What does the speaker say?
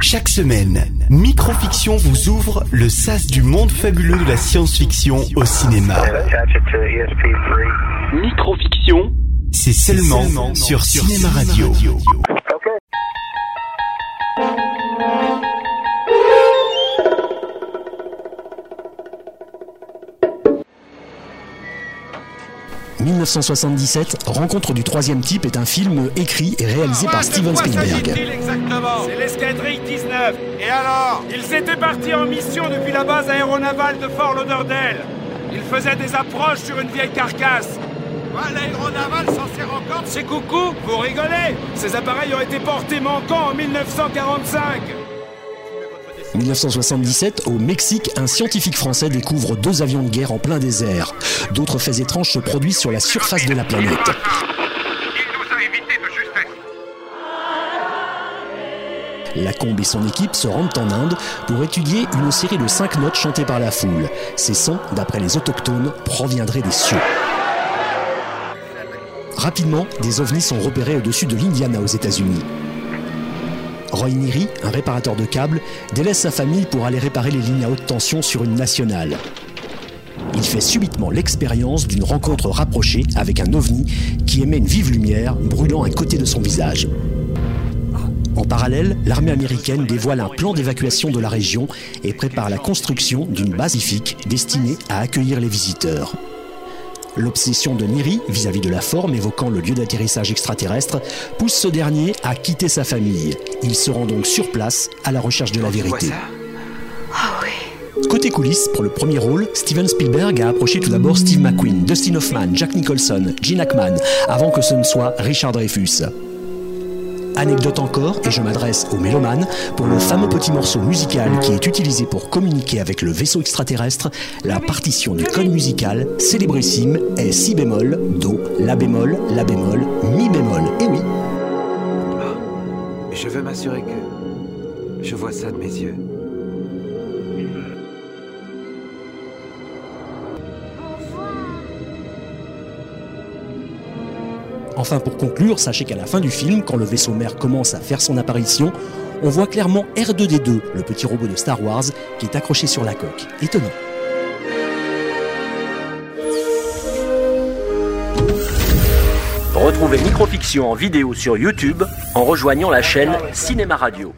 Chaque semaine, Microfiction vous ouvre le sas du monde fabuleux de la science-fiction au cinéma. Microfiction, c'est seulement, sur, Cinéma Radio. 1977, Rencontre du troisième type est un film écrit et réalisé par Steven Spielberg. Exactement, c'est l'escadrille 19. Et alors Ils étaient partis en mission depuis la base aéronavale de Fort Lauderdale. Ils faisaient des approches sur une vieille carcasse. L'aéronaval s'en sert encore C'est coucou, vous rigolez Ces appareils ont été portés manquants en 1945 1977, au Mexique, un scientifique français découvre deux avions de guerre en plein désert. D'autres faits étranges se produisent sur la surface de la planète. Lacombe et son équipe se rendent en Inde pour étudier une série de cinq notes chantées par la foule. Ces sons, d'après les autochtones, proviendraient des cieux. Rapidement, des ovnis sont repérés au-dessus de l'Indiana aux États-Unis. Roy Niri, un réparateur de câbles, délaisse sa famille pour aller réparer les lignes à haute tension sur une nationale. Il fait subitement l'expérience d'une rencontre rapprochée avec un ovni qui émet une vive lumière brûlant un côté de son visage. En parallèle, l'armée américaine dévoile un plan d'évacuation de la région et prépare la construction d'une base destinée à accueillir les visiteurs. L'obsession de Niri vis-à-vis de la forme évoquant le lieu d'atterrissage extraterrestre pousse ce dernier à quitter sa famille. Il se rend donc sur place à la recherche de la vérité. Ah Côté coulisses, pour le premier rôle, Steven Spielberg a approché tout d'abord Steve McQueen, Dustin Hoffman, Jack Nicholson, Gene Hackman, avant que ce ne soit Richard Dreyfus. Anecdote encore, et je m'adresse aux mélomanes, pour le fameux petit morceau musical qui est utilisé pour communiquer avec le vaisseau extraterrestre, la partition du code musical, célébrissime, est si bémol, do, la bémol, la bémol, mi bémol. Et eh oui. je veux m'assurer que je vois ça de mes yeux. Enfin, pour conclure, sachez qu'à la fin du film, quand le vaisseau mère commence à faire son apparition, on voit clairement R2D2, le petit robot de Star Wars, qui est accroché sur la coque. Étonnant. Retrouvez Microfiction en vidéo sur YouTube en rejoignant la chaîne Cinéma Radio.